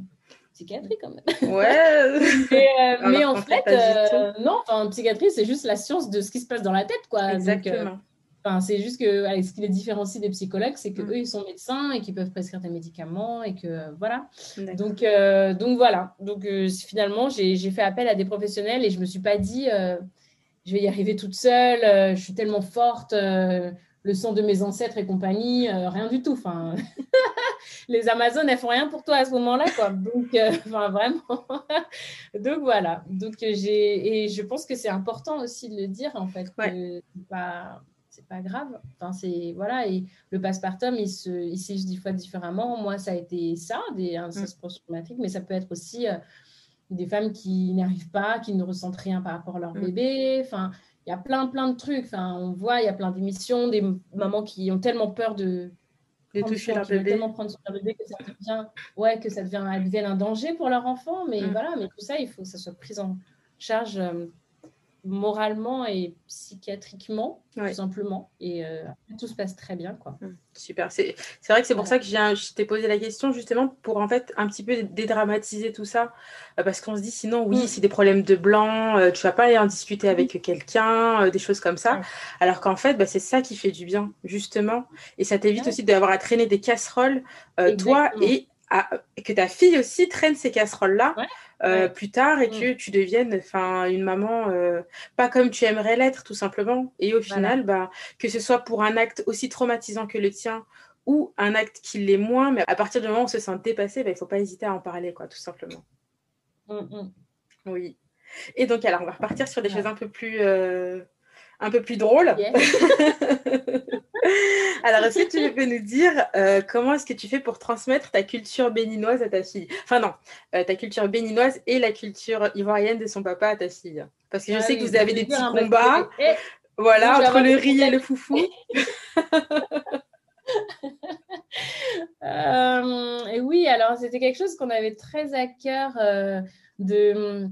psychiatrie quand même. Ouais. <laughs> mais, euh, en fait, non, enfin, psychiatrie, c'est juste la science de ce qui se passe dans la tête, quoi. Exactement. Enfin, c'est juste que ce qui les différencie des psychologues, c'est qu'eux, mm. ils sont médecins et qu'ils peuvent prescrire des médicaments et que voilà. Donc, donc voilà. Donc finalement, j'ai fait appel à des professionnels et je me suis pas dit, je vais y arriver toute seule, je suis tellement forte, le sang de mes ancêtres et compagnie, euh, rien du tout. Enfin, <laughs> les Amazones, elles font rien pour toi à ce moment-là, quoi. Donc, euh, <laughs> enfin, vraiment. <laughs> Donc voilà. Donc j'ai et je pense que c'est important aussi de le dire en fait. Que c'est pas c'est pas grave. Enfin c'est voilà et le postpartum il se il s'agit dix fois différemment. Moi ça a été ça des un mm. mais ça peut être aussi euh, des femmes qui n'arrivent pas, qui ne ressentent rien par rapport à leur mm. bébé. Enfin il y a plein, plein de trucs. Enfin, on voit, il y a plein d'émissions, des mamans qui ont tellement peur de, de toucher leur bébé. tellement prendre leur bébé que ça devient, ouais, que ça devient, un danger pour leur enfant. Mais mm. voilà, mais tout ça, il faut que ça soit pris en charge euh, moralement et psychiatriquement, tout simplement. Et euh, tout se passe très bien. Quoi. Mmh, super. C'est vrai que c'est pour ça que je t'ai posé la question, justement, pour en fait un petit peu dédramatiser tout ça. Euh, parce qu'on se dit, sinon, oui, mmh. c'est des problèmes de blanc, euh, tu vas pas aller en discuter avec mmh. quelqu'un, des choses comme ça. Alors qu'en fait, bah, c'est ça qui fait du bien, justement. Et ça t'évite aussi d'avoir à traîner des casseroles, toi et que ta fille aussi traîne ces casseroles-là. Euh, plus tard et mm. que tu deviennes enfin une maman euh, pas comme tu aimerais l'être tout simplement et au final bah, que ce soit pour un acte aussi traumatisant que le tien ou un acte qui l'est moins mais à partir du moment où on se sent dépassé bah, il faut pas hésiter à en parler quoi tout simplement mm, mm. oui et donc alors on va repartir sur des choses un peu plus euh, un peu plus drôles <laughs> Alors, est-ce que tu peux nous dire euh, comment est-ce que tu fais pour transmettre ta culture béninoise à ta fille? Enfin non, euh, ta culture béninoise et la culture ivoirienne de son papa à ta fille. Parce que je sais que vous avez des petits combats, voilà, entre le riz et le foufou. <laughs> <laughs> Euh, et oui, alors c'était quelque chose qu'on avait très à cœur de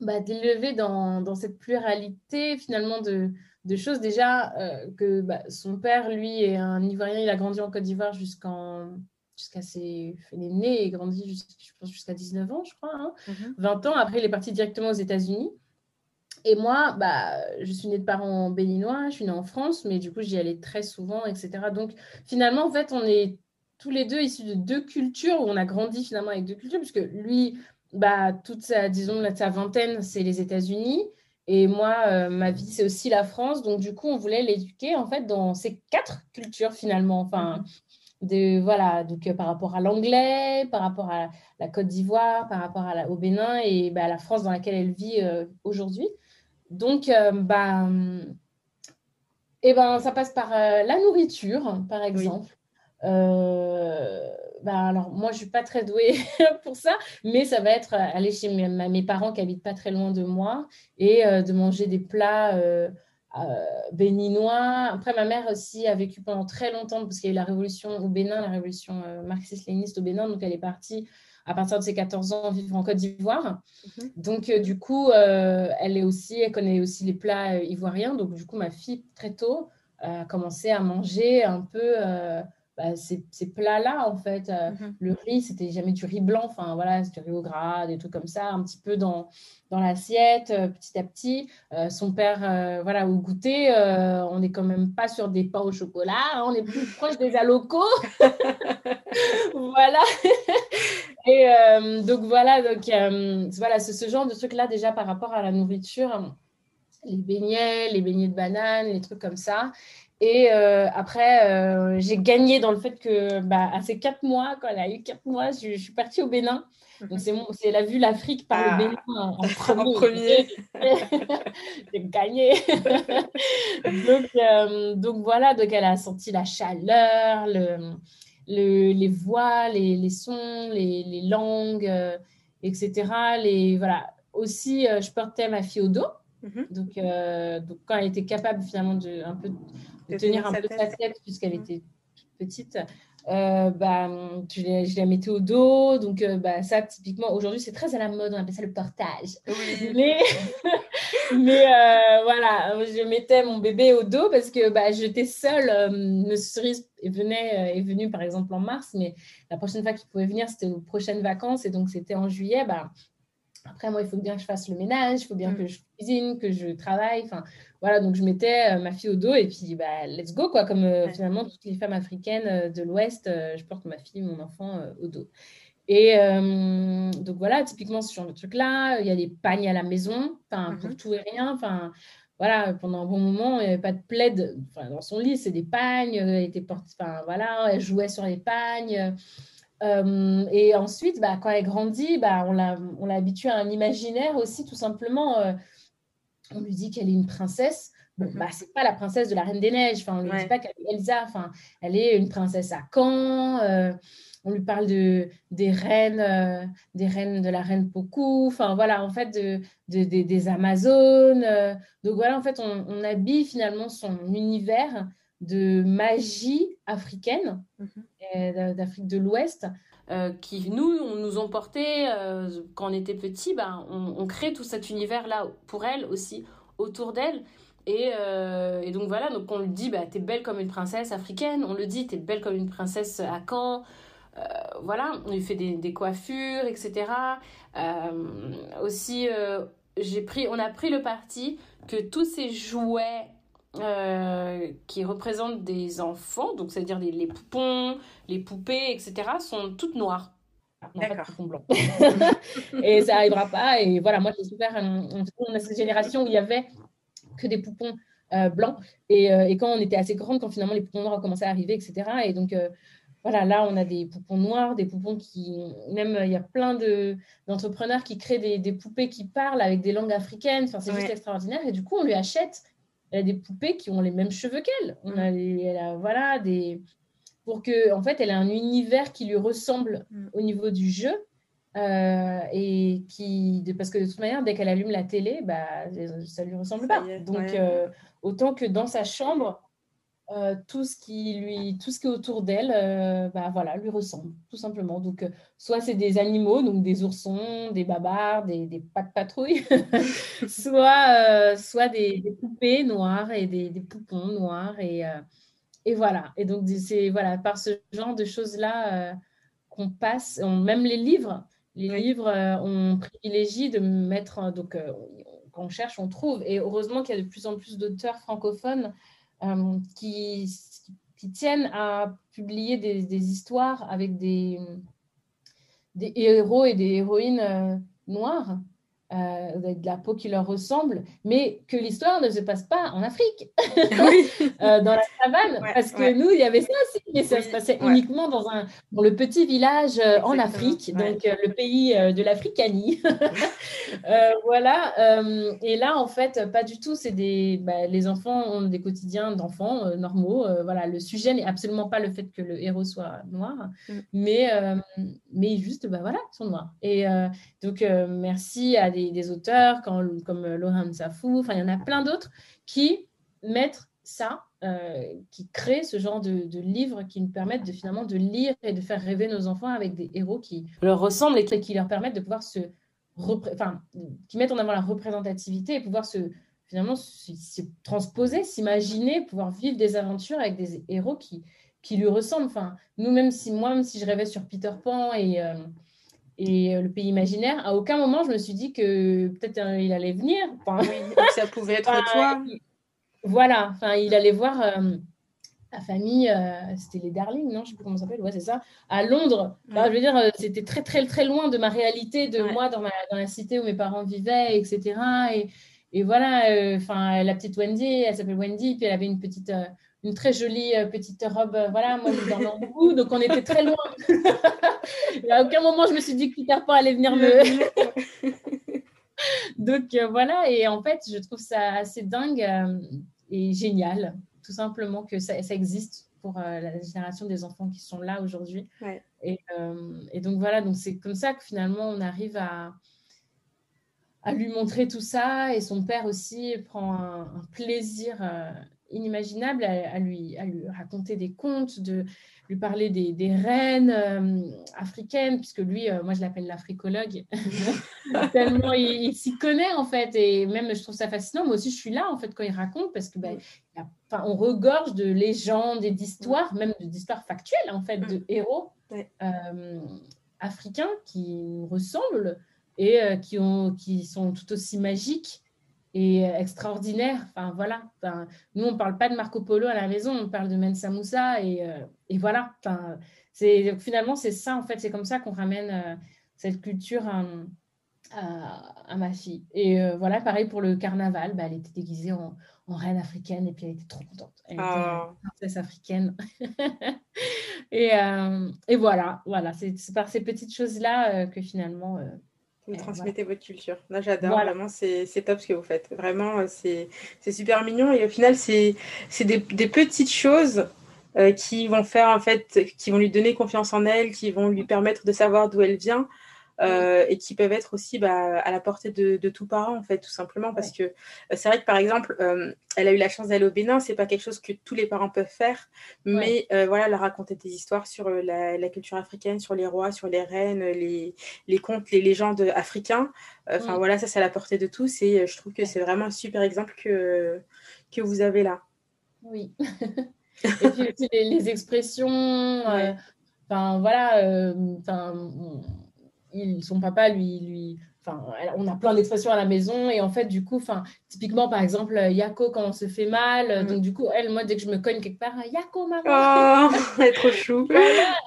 bah, d'élever dans, dans, cette pluralité finalement de, de choses déjà euh, que bah, son père, lui, est un Ivoirien, il a grandi en Côte d'Ivoire jusqu'en jusqu'à ses... Il est né et grandi je pense jusqu'à 19 ans, je crois. 20 hein. mhm. ans, après, il est parti directement aux États-Unis. Et moi, bah, je suis née de parents béninois, je suis née en France, mais du coup, j'y allais très souvent, etc. Donc, finalement, en fait, on est tous les deux issus de deux cultures, où on a grandi finalement avec deux cultures, puisque lui, bah, toute sa, disons, sa vingtaine, c'est les États-Unis. Et moi, euh, ma vie, c'est aussi la France. Donc, du coup, on voulait l'éduquer, en fait, dans ces quatre cultures, finalement. Enfin, mhm. de, voilà, donc euh, par rapport à l'anglais, par rapport à la Côte d'Ivoire, par rapport à au Bénin et bah, à la France dans laquelle elle vit euh, aujourd'hui. Donc, bah, et ben, ça passe par la nourriture, par exemple. Bah, alors moi je suis pas très douée <laughs> pour ça, mais ça va être euh, aller chez mes, parents qui habitent pas très loin de moi et euh, de manger des plats euh, béninois. Après ma mère aussi a vécu pendant très longtemps parce qu'il y a eu la révolution au Bénin, la révolution marxiste-léniniste au Bénin, donc elle est partie à partir de ses 14 ans vivre en Côte d'Ivoire. Mhm. Donc du coup elle est aussi, elle connaît aussi les plats ivoiriens. Donc du coup ma fille très tôt a commencé à manger un peu bah, ces, plats-là, en fait. Euh, mhm. Le riz, c'était jamais du riz blanc, enfin voilà, c'était du riz au gras, des trucs comme ça, un petit peu dans, dans l'assiette, euh, petit à petit. Euh, son père, voilà, au goûter, on n'est quand même pas sur des pains au chocolat, hein, on est plus <laughs> proche des alocos. <laughs> voilà. <laughs> Et donc voilà, donc voilà, c'est ce genre de trucs-là déjà par rapport à la nourriture les beignets, les beignets de banane, les trucs comme ça. Et euh, après, euh, j'ai gagné dans le fait que, bah, à ces quatre mois, quand elle a eu quatre mois, je, suis partie au Bénin. Donc, c'est, la vue l'Afrique par le ah. Bénin en, <laughs> premier. <laughs> j'ai gagné. <laughs> donc, euh, donc, voilà, donc elle a senti la chaleur, le, le les voix, les, les sons, les, les langues, etc. Les, voilà. Aussi, je portais ma fille au dos. Mhm. Donc, donc, quand elle était capable finalement de un peu de tenir un peu sa tête puisqu'elle mm. était petite. Euh, bah, je, la mettais au dos. Donc, euh, bah, ça, typiquement, aujourd'hui, c'est très à la mode. On appelle ça le portage. <laughs> Mais, <laughs> mais euh, voilà, je mettais mon bébé au dos parce que bah, j'étais seule. Monsieur Cerise est, venait, est venu, par exemple, en mars. Mais la prochaine fois qu'il pouvait venir, c'était aux prochaines vacances. Et donc, c'était en juillet. Bah, après, moi, il faut bien que je fasse le ménage, il faut bien mm. que je cuisine, que je travaille. Enfin, voilà, donc je mettais euh, ma fille au dos et puis, bah, let's go, quoi. Comme euh, finalement toutes les femmes africaines euh, de l'Ouest, je porte ma fille, mon enfant au dos. Et donc voilà, typiquement ce genre de truc-là, il y a des pagnes à la maison, enfin, pour tout et rien. Enfin, voilà, pendant un bon moment, il n'y avait pas de plaid dans son lit, c'est des pagnes, elle était porte, enfin, voilà, elle jouait sur les pagnes. Euh, et ensuite, bah, quand elle grandit, bah, on l'a habituée à un imaginaire aussi, tout simplement. Euh, on lui dit qu'elle est une princesse. Bon, mhm. bah, c'est pas la princesse de la Reine des Neiges. Enfin, on lui dit pas qu'elle est Elsa. Enfin, elle est une princesse à Caen. Euh, on lui parle de, des reines, des reines de la reine Poku. Enfin, voilà, en fait, de, des Amazones. donc, voilà, en fait, on, on habille finalement son univers de magie africaine, mhm. d'Afrique de l'Ouest, euh, qui nous, on nous ont porté euh, quand on était petit, ben, on, crée tout cet univers-là pour elle aussi, autour d'elle. Et, euh, donc voilà, donc on lui dit, bah, t'es belle comme une princesse africaine, on le dit, t'es belle comme une princesse à Caen. voilà, on lui fait des, des coiffures, etc. aussi, j'ai pris, on a pris le parti que tous ces jouets euh, qui représentent des enfants, donc c'est-à-dire les, les, poupons, les poupées, etc., sont toutes noires. D'accord. <laughs> et ça n'arrivera pas. Et voilà, moi, j'ai souffert. On, a cette génération où il y avait que des poupons euh, blancs. Et, euh, et, quand on était assez grande, quand finalement les poupons noirs ont commencé à arriver, etc. Et donc, voilà, là, on a des poupons noirs, des poupons qui. Même, il y a plein d'entrepreneurs qui créent des, des, poupées qui parlent avec des langues africaines. Enfin, c'est juste extraordinaire. Et du coup, on lui achète elle a des poupées qui ont les mêmes cheveux qu'elle. On a, mm. elle a, voilà, des pour que, en fait, elle a un univers qui lui ressemble mm. au niveau du jeu. Euh, et qui, parce que de toute manière, dès qu'elle allume la télé, bah, ça lui ressemble pas. Donc, euh, autant que dans sa chambre, euh, tout ce qui lui, tout ce qui est autour d'elle, euh, bah voilà, lui ressemble tout simplement. Donc, euh, soit c'est des animaux, donc des oursons, des babards, des, des pas de patrouille, <laughs> <laughs> soit, soit des, des, poupées noires et des, des poupons noirs et, et voilà. Et donc c'est voilà par ce genre de choses là qu'on passe, même les livres, les livres, on privilégie de mettre donc quand on cherche, on trouve. Et heureusement qu'il y a de plus en plus d'auteurs francophones qui, qui, tiennent à publier des, histoires avec des, des, héros et des héroïnes euh, noirs euh, de la peau qui leur ressemble, mais que l'histoire ne se passe pas en Afrique, <laughs> euh, dans la savane, parce que nous, il y avait ça aussi, mais ça se passait uniquement dans, un, dans le petit village euh, en Afrique, donc le pays de l'Africanie. <laughs> voilà, et là, en fait, pas du tout, c'est des... Bah, les enfants ont des quotidiens d'enfants normaux, voilà, le sujet n'est absolument pas le fait que le héros soit noir, mm. mais, mais juste, bah, voilà, ils sont noirs. Et donc, merci à des, auteurs comme, euh, Laurent Safou, enfin il y en a plein d'autres qui mettent ça, euh, qui créent ce genre de, livres qui nous permettent de finalement de lire et de faire rêver nos enfants avec des héros qui leur ressemblent et qui leur permettent de pouvoir se, enfin, qui mettent en avant la représentativité et pouvoir se finalement se, transposer, s'imaginer, pouvoir vivre des aventures avec des héros qui qui lui ressemble. Enfin, nous, même si moi, même si je rêvais sur Peter Pan et, et le pays imaginaire, à aucun moment je me suis dit que peut-être il allait venir. Enfin, ça pouvait être toi. Voilà, enfin, il allait voir la famille, c'était les Darling, non Je sais plus comment ça s'appelle, ouais, c'est ça, à Londres. je veux dire, c'était très, très, très loin de ma réalité, de moi dans, ma, dans la cité où mes parents vivaient, etc. Et, et voilà, enfin, la petite Wendy, elle s'appelle Wendy, puis elle avait une petite, une très jolie petite robe, voilà, moi je dormais en bout, donc on était très loin. Et <laughs> à aucun moment je me suis dit que Peter Pan allait venir me. <laughs> donc voilà, et en fait, je trouve ça assez dingue et génial tout simplement que ça, existe pour euh, la génération des enfants qui sont là aujourd'hui. Et, euh, et, donc voilà, donc c'est comme ça que finalement on arrive à, à lui montrer tout ça et son père aussi prend un, plaisir euh, inimaginable à, lui, à lui raconter des contes, de lui parler des, des reines euh, africaines, puisque lui, euh, moi je l'appelle l'africologue, <laughs> tellement il, s'y connaît en fait, et même je trouve ça fascinant, moi aussi je suis là en fait quand il raconte, parce que ben, on regorge de légendes et d'histoires, même d'histoires factuelles en fait, de héros euh, africains qui nous ressemblent et qui, ont, qui sont tout aussi magiques et extraordinaire. Enfin, voilà. Enfin, nous, on ne parle pas de Marco Polo à la maison, on parle de Mensa Moussa et, euh, et voilà. Enfin, c'est, finalement, c'est ça, en fait. C'est comme ça qu'on ramène euh, cette culture à, à, ma fille. Et euh, voilà, pareil pour le carnaval. Bah, elle était déguisée en, en, reine africaine et puis elle était trop contente. Elle était ah. princesse africaine. <laughs> et, et, voilà, voilà. C'est, par ces petites choses-là que finalement vous transmettez votre culture. Là, j'adore, vraiment, c'est top ce que vous faites. Vraiment, euh, c'est super mignon. Et au final, c'est des, des, petites choses euh, qui vont faire, en fait, qui vont lui donner confiance en elle, qui vont lui permettre de savoir d'où elle vient. Euh, et qui peuvent être aussi bah, à la portée de, de, tout parent en fait tout simplement. Parce que euh, c'est vrai que par exemple euh, elle a eu la chance d'aller au Bénin c'est pas quelque chose que tous les parents peuvent faire. Mais voilà leur raconter des histoires sur la, la, culture africaine sur les rois sur les reines les, les contes les légendes africains. Enfin mm. voilà ça c'est à la portée de tous. Et je trouve que c'est vraiment un super exemple que que vous avez là. Oui. <laughs> Et puis aussi les, les expressions enfin voilà enfin son papa lui, lui, enfin, on a plein d'expressions à la maison et en fait, du coup, enfin, typiquement, par exemple, Yako quand on se fait mal, mm. donc du coup, elle, moi, dès que je me cogne quelque part, Yako, maman. Oh, <laughs> elle est trop chou. <laughs>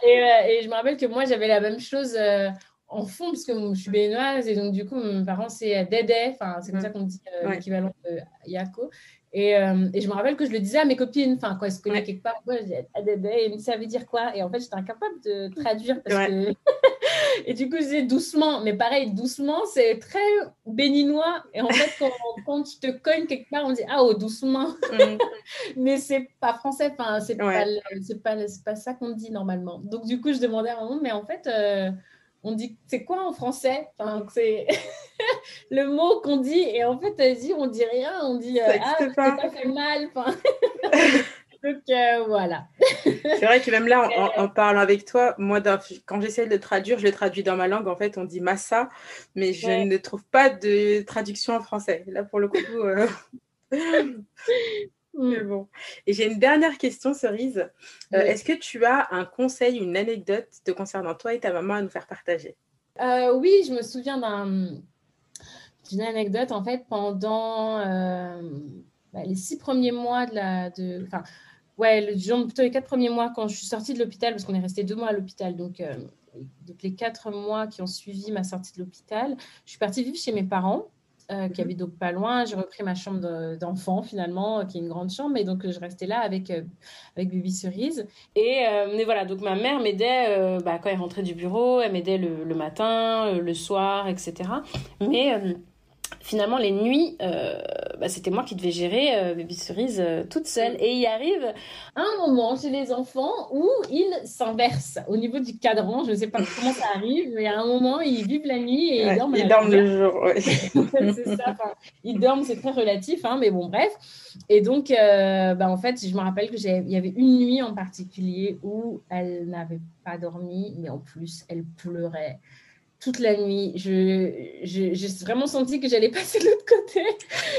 Euh, et, je me rappelle que moi, j'avais la même chose. Euh, en fond, parce que je suis béninoise et donc du coup, mes parents, c'est Dédé, enfin, c'est comme mm. ça qu'on dit euh, l'équivalent de Yako. Et, et, je me rappelle que je le disais à mes copines, enfin, quand elles se connaissaient quelque part, moi, je disais Dédé, et ça veut dire quoi? Et en fait, j'étais incapable de traduire parce que <laughs> et du coup, je disais doucement, mais pareil, doucement, c'est très béninois. Et en fait, quand, <laughs> quand tu te cognes quelque part, on dit ah, oh, doucement. Mm. <laughs> mais c'est pas français, enfin, c'est pas, pas, pas, ça qu'on dit normalement. Donc, du coup, je demandais à maman, mais en fait, euh, on dit c'est quoi en français? Enfin, C'est <laughs> le mot qu'on dit. Et en fait, elle dit on dit rien, on dit euh, ah, ça fait mal. Donc euh, voilà. c'est vrai que même là, en, parlant avec toi, moi, quand j'essaie de traduire, je le traduis dans ma langue. En fait, on dit massa, mais je ne trouve pas de traduction en français. Là, pour le coup. Euh, <laughs> <laughs> mm. bon. Et j'ai une dernière question, Cerise. Euh, est-ce que tu as un conseil, une anecdote te concernant toi et ta maman à nous faire partager? Oui, je me souviens d'une anecdote. En fait, pendant bah, les six premiers mois de la. De, ouais, le, plutôt les quatre premiers mois quand je suis sortie de l'hôpital, parce qu'on est resté deux mois à l'hôpital. Donc, euh, donc, les quatre mois qui ont suivi ma sortie de l'hôpital, je suis partie vivre chez mes parents. Euh, qui mhm. habitent donc pas loin. J'ai repris ma chambre d'enfant finalement, qui est une grande chambre, et donc je restais là avec euh, avec Bibi Cerise. Et mais voilà, donc ma mère m'aidait bah, quand elle rentrait du bureau, elle m'aidait le, le, matin, le soir, etc. Mais finalement, les nuits, euh, bah, c'était moi qui devais gérer euh, Baby Cerise euh, toute seule. Et il arrive un moment chez les enfants où ils s'inversent au niveau du cadran. Je ne sais pas <laughs> comment ça arrive, mais à un moment, ils vivent la nuit et ils dorment. Ils dorment le jour, <laughs> c'est ça. ils dorment, c'est très relatif, hein, mais bon, bref. Et donc, bah, en fait, je me rappelle qu'il y avait une nuit en particulier où elle n'avait pas dormi, mais en plus, elle pleurait toute la nuit. J'ai je, vraiment senti que j'allais <laughs> passer de l'autre côté,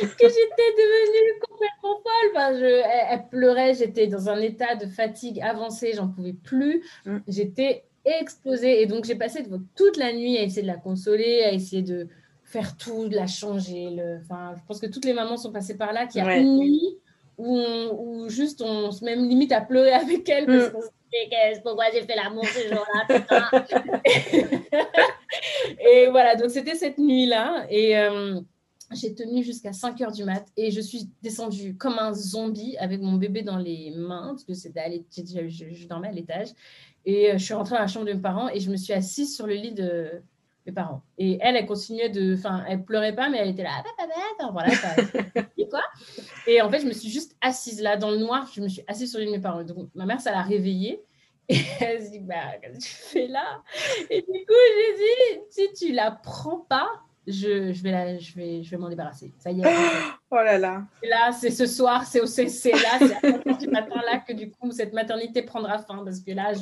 que j'étais devenue complètement folle. Enfin, je, elle, pleurait, j'étais dans un état de fatigue avancée, j'en pouvais plus. Mm. J'étais explosée. Et donc, j'ai passé toute la nuit à essayer de la consoler, à essayer de faire tout, de la changer. Le... Enfin, je pense que toutes les mamans sont passées par là, qu'il y a une nuit où, où, juste on se met limite à pleurer <laughs> avec elle parce mm. qu'on se dit pourquoi j'ai fait l'amour ce jour-là. <laughs> et voilà, donc c'était cette nuit-là. Et euh, j'ai tenu jusqu'à 5 heures du mat et je suis descendue comme un zombie avec mon bébé dans les mains parce que c'était je, je, dormais à l'étage. Et euh, je suis rentrée dans la chambre de mes parents et je me suis assise sur le lit de mes parents. Et elle, elle continuait de. Enfin, elle pleurait pas, mais elle était là. Enfin, voilà, <laughs> quoi. Et en fait, je me suis juste assise là, dans le noir. Je me suis assise sur le lit de mes parents. Donc, ma mère, ça l'a réveillée. Et <laughs> elle se dit, bah, qu'est-ce que tu fais là? Et du coup, j'ai dit, si tu la prends pas, je, je, vais, la, je vais, je vais m'en débarrasser. Ça y est. <gasps> Oh là là. Et là, c'est ce soir, c'est c'est là, c'est à du matin là que du coup, cette maternité prendra fin parce que là,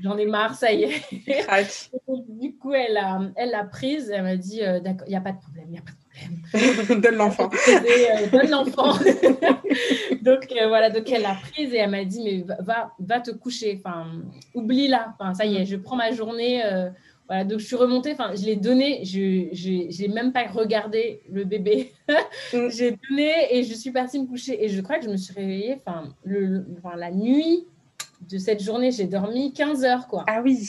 j'en ai marre, ça y est. <laughs> du coup, elle l'a elle a prise, elle m'a dit, euh, d'accord, il n'y a pas de problème, il n'y a pas de problème. <laughs> donne l'enfant. Euh, donne l'enfant. <laughs> donc euh, voilà, donc elle l'a prise et elle m'a dit, mais va, va te coucher, enfin, oublie-la, enfin, ça y est, je prends ma journée. Voilà, donc je suis remontée, enfin, je l'ai donné, je n'ai même pas regardé le bébé. <laughs> Mm. j'ai donné et je suis partie me coucher. Et je crois que je me suis réveillée, enfin, le, la nuit de cette journée, j'ai dormi 15 heures, quoi. Ah oui.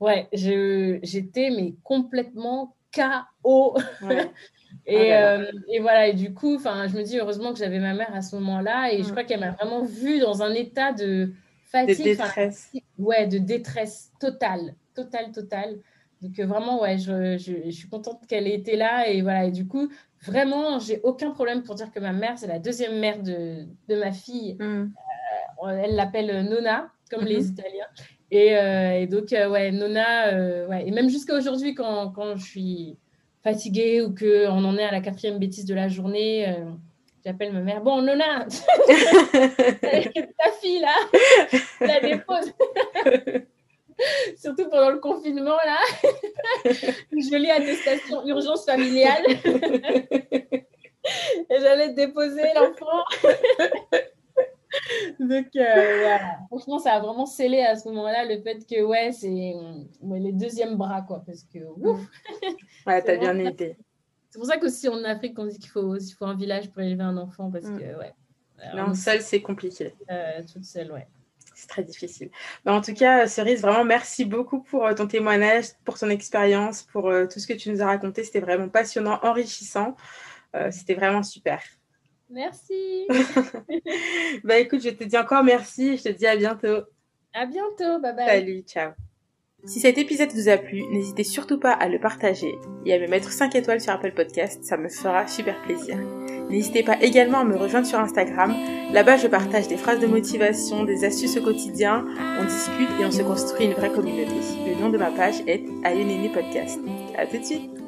Ouais, j'étais mais complètement KO. <laughs> et, oh euh, et, voilà, et du coup, enfin, je me dis heureusement que j'avais ma mère à ce moment-là et je mm. crois qu'elle m'a vraiment vue dans un état de fatigue. De détresse. Ouais, de détresse totale total, total. Donc euh, vraiment, ouais, je, je, suis contente qu'elle ait été là. Et voilà, et du coup, vraiment, j'ai aucun problème pour dire que ma mère, c'est la deuxième mère de, de ma fille. Mm. Euh, elle l'appelle Nona, comme les mm-hmm. Italiens. Et, euh, et donc, ouais, Nona, ouais. Et même jusqu'à aujourd'hui, quand, quand, je suis fatiguée ou qu'on en est à la quatrième bêtise de la journée, j'appelle ma mère. Bon, Nona, <laughs> <laughs> ta fille là, <laughs> la dépose. <laughs> Surtout pendant le confinement, là. <laughs> Jolie attestation urgence familiale. <laughs> Et j'allais déposer l'enfant. Donc, euh, voilà. Franchement, ça a vraiment scellé à ce moment-là le fait que, ouais, c'est les deuxièmes bras, quoi. Parce que, ouf. Ouais, t'as bien aidé. C'est pour ça qu'aussi en Afrique, on dit qu'il faut, il faut un village pour élever un enfant. Parce mm. que, ouais. Non, seul, c'est compliqué. Euh, toute seule, ouais c'est très difficile. Mais en tout cas, Cerise, vraiment merci beaucoup pour euh, ton témoignage, pour ton expérience, pour euh, tout ce que tu nous as raconté. C'était vraiment passionnant, enrichissant. Euh, c'était vraiment super. Merci. <laughs> bah écoute, je te dis encore merci. Je te dis à bientôt. À bientôt. Bye bye. Salut, ciao. Si cet épisode vous a plu, n'hésitez surtout pas à le partager et à me mettre 5 étoiles sur Apple Podcast, ça me fera super plaisir. N'hésitez pas également à me rejoindre sur Instagram, là-bas je partage des phrases de motivation, des astuces au quotidien, on discute et on se construit une vraie communauté. Le nom de ma page est Ayonene Podcast. À tout de suite